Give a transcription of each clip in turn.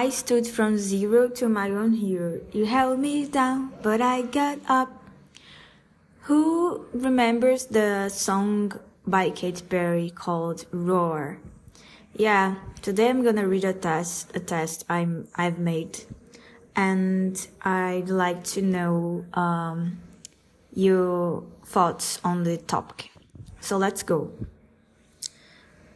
I stood from zero to my own hero. You held me down, but I got up. Who remembers the song by Katy Perry called Roar? Yeah, today I'm gonna read a test, a test I'm, I've made. And I'd like to know, um, your thoughts on the topic. So let's go.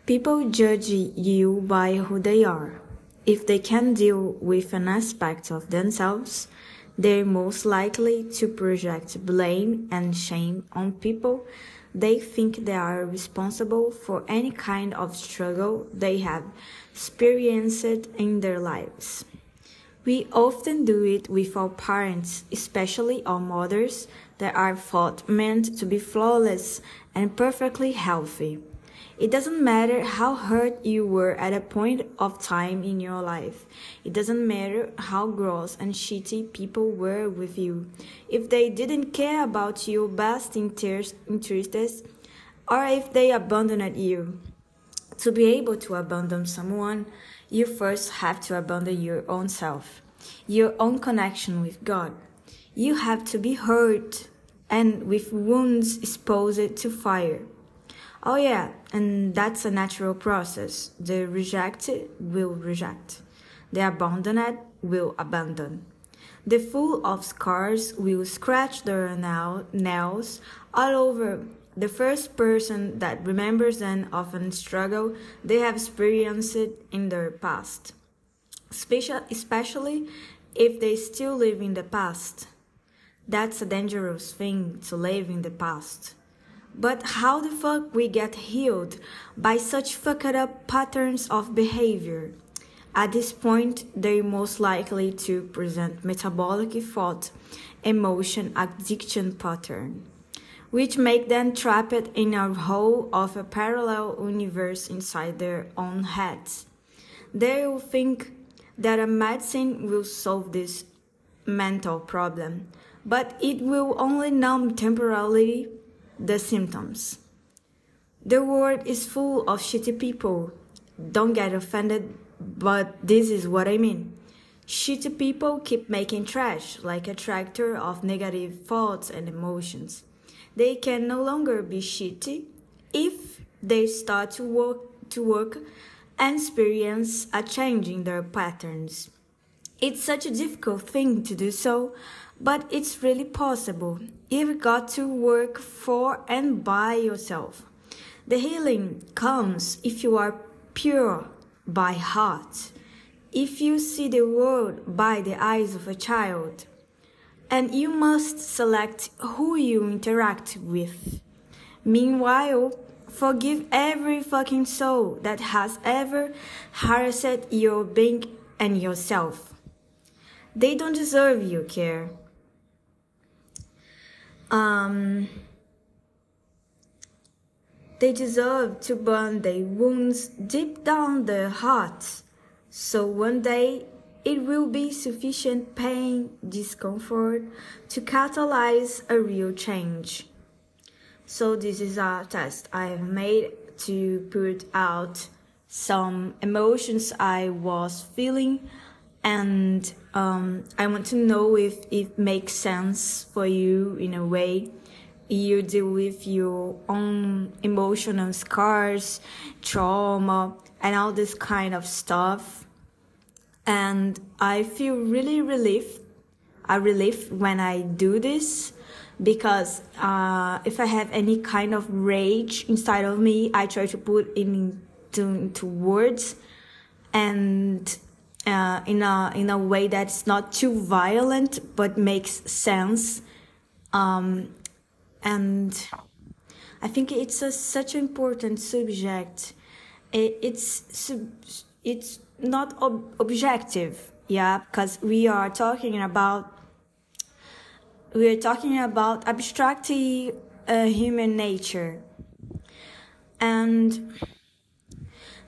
People judge you by who they are. If they can deal with an aspect of themselves, they're most likely to project blame and shame on people they think they are responsible for any kind of struggle they have experienced in their lives. We often do it with our parents, especially our mothers that are thought meant to be flawless and perfectly healthy. It doesn't matter how hurt you were at a point of time in your life. It doesn't matter how gross and shitty people were with you. If they didn't care about your best interests, or if they abandoned you. To be able to abandon someone, you first have to abandon your own self, your own connection with God. You have to be hurt and with wounds exposed to fire. Oh yeah, and that's a natural process. The rejected will reject. The abandoned will abandon. The full of scars will scratch their nails all over. The first person that remembers an often struggle they have experienced in their past, especially if they still live in the past. That's a dangerous thing to live in the past. But how the fuck we get healed by such fucked up patterns of behavior? At this point, they're most likely to present metabolic thought, emotion, addiction pattern, which make them trapped in a hole of a parallel universe inside their own heads. They will think that a medicine will solve this mental problem, but it will only numb temporarily the symptoms. The world is full of shitty people. Don't get offended, but this is what I mean. Shitty people keep making trash like a tractor of negative thoughts and emotions. They can no longer be shitty if they start to work to work and experience a change in their patterns. It's such a difficult thing to do so, but it's really possible. You've got to work for and by yourself. The healing comes if you are pure by heart, if you see the world by the eyes of a child. And you must select who you interact with. Meanwhile, forgive every fucking soul that has ever harassed your being and yourself. They don't deserve your care. Um, they deserve to burn their wounds deep down their hearts, so one day it will be sufficient pain, discomfort to catalyze a real change. So this is a test I have made to put out some emotions I was feeling and um, I want to know if it makes sense for you in a way you deal with your own emotional scars, trauma, and all this kind of stuff. And I feel really relieved. I relief when I do this because uh, if I have any kind of rage inside of me, I try to put it into, into words and uh, in a in a way that's not too violent but makes sense. Um, and I think it's a, such an important subject. It, it's it's not ob- objective yeah because we are talking about we are talking about abstract uh, human nature. And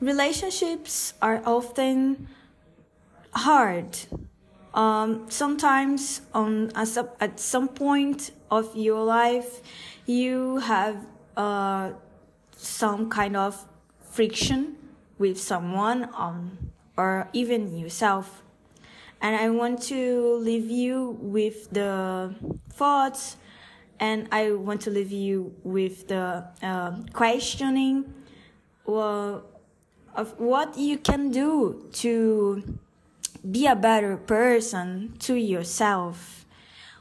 relationships are often hard. Um, sometimes on at some point of your life, you have uh, some kind of friction with someone um, or even yourself. and I want to leave you with the thoughts, and I want to leave you with the uh, questioning well, of what you can do to be a better person to yourself.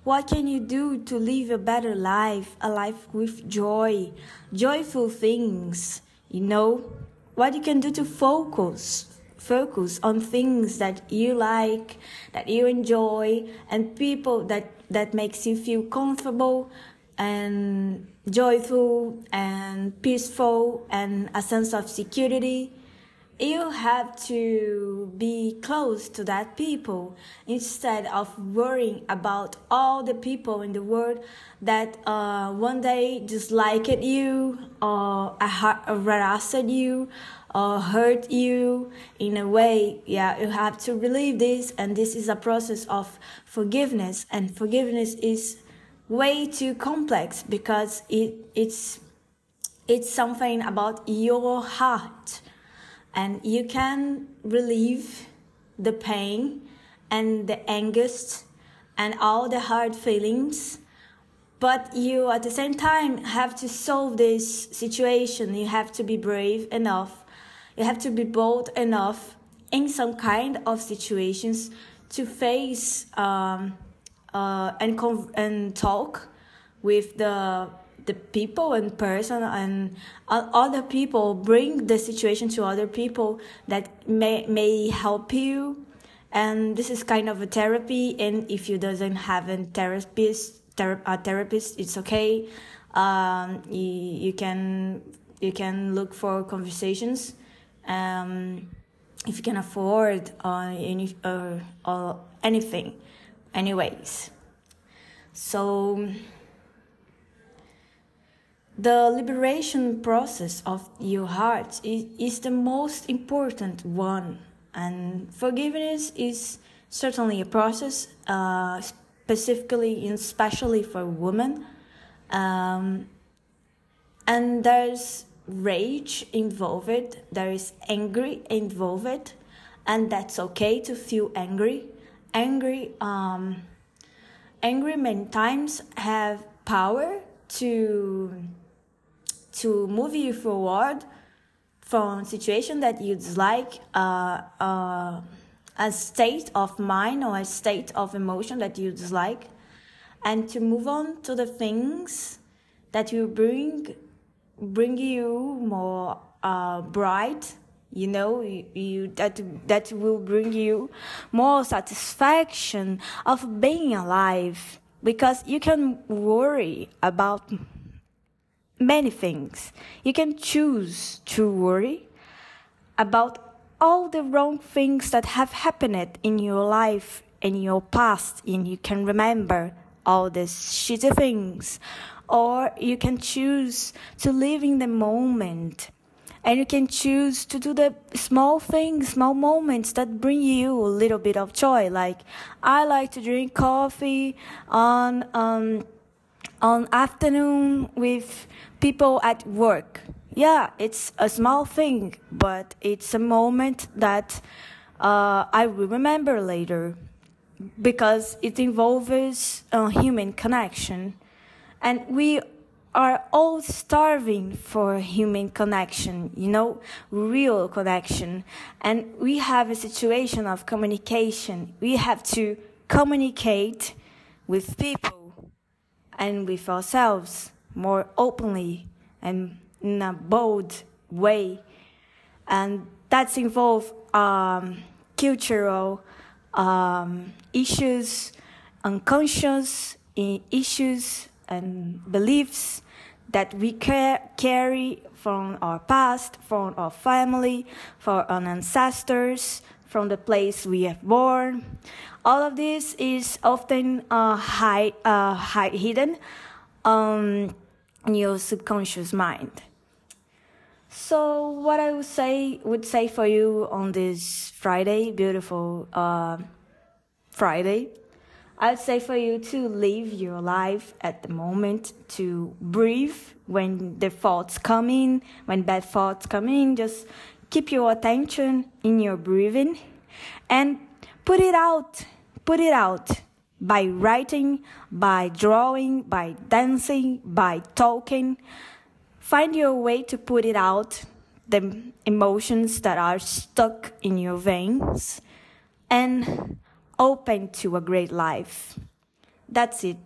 What can you do to live a better life, a life with joy, joyful things, you know? What you can do to focus focus on things that you like, that you enjoy, and people that, that makes you feel comfortable and joyful and peaceful and a sense of security you have to be close to that people instead of worrying about all the people in the world that uh, one day disliked you or harassed you or hurt you in a way. Yeah you have to relieve this and this is a process of forgiveness and forgiveness is way too complex because it it's it's something about your heart and you can relieve the pain and the angst and all the hard feelings. But you at the same time have to solve this situation. You have to be brave enough. You have to be bold enough in some kind of situations to face um, uh, and and talk with the the people and person and other people bring the situation to other people that may may help you. And this is kind of a therapy and if you doesn't have a therapist ther- a therapist it's okay. Um, you, you can you can look for conversations um, if you can afford uh, any uh, or anything. Anyways. So the liberation process of your heart is, is the most important one, and forgiveness is certainly a process, uh, specifically and especially for women. Um, and there's rage involved, there is angry involved, and that's okay to feel angry. Angry, um, angry many times have power to to move you forward from situation that you dislike, uh, uh, a state of mind or a state of emotion that you dislike, and to move on to the things that will bring bring you more uh, bright you know you, you, that that will bring you more satisfaction of being alive because you can worry about many things. You can choose to worry about all the wrong things that have happened in your life, in your past, and you can remember all these shitty things. Or you can choose to live in the moment. And you can choose to do the small things, small moments that bring you a little bit of joy. Like, I like to drink coffee on, um, on afternoon with people at work. Yeah, it's a small thing, but it's a moment that uh, I will remember later because it involves a human connection. And we are all starving for human connection, you know, real connection. And we have a situation of communication. We have to communicate with people and with ourselves more openly and in a bold way. And that's involve um, cultural um, issues, unconscious issues and beliefs that we carry from our past, from our family, from our ancestors, from the place we have born. All of this is often uh, uh, hidden um, in your subconscious mind. So, what I would say would say for you on this Friday, beautiful uh, Friday, I'd say for you to live your life at the moment, to breathe when the thoughts come in, when bad thoughts come in, just keep your attention in your breathing and Put it out, put it out by writing, by drawing, by dancing, by talking. Find your way to put it out, the emotions that are stuck in your veins, and open to a great life. That's it.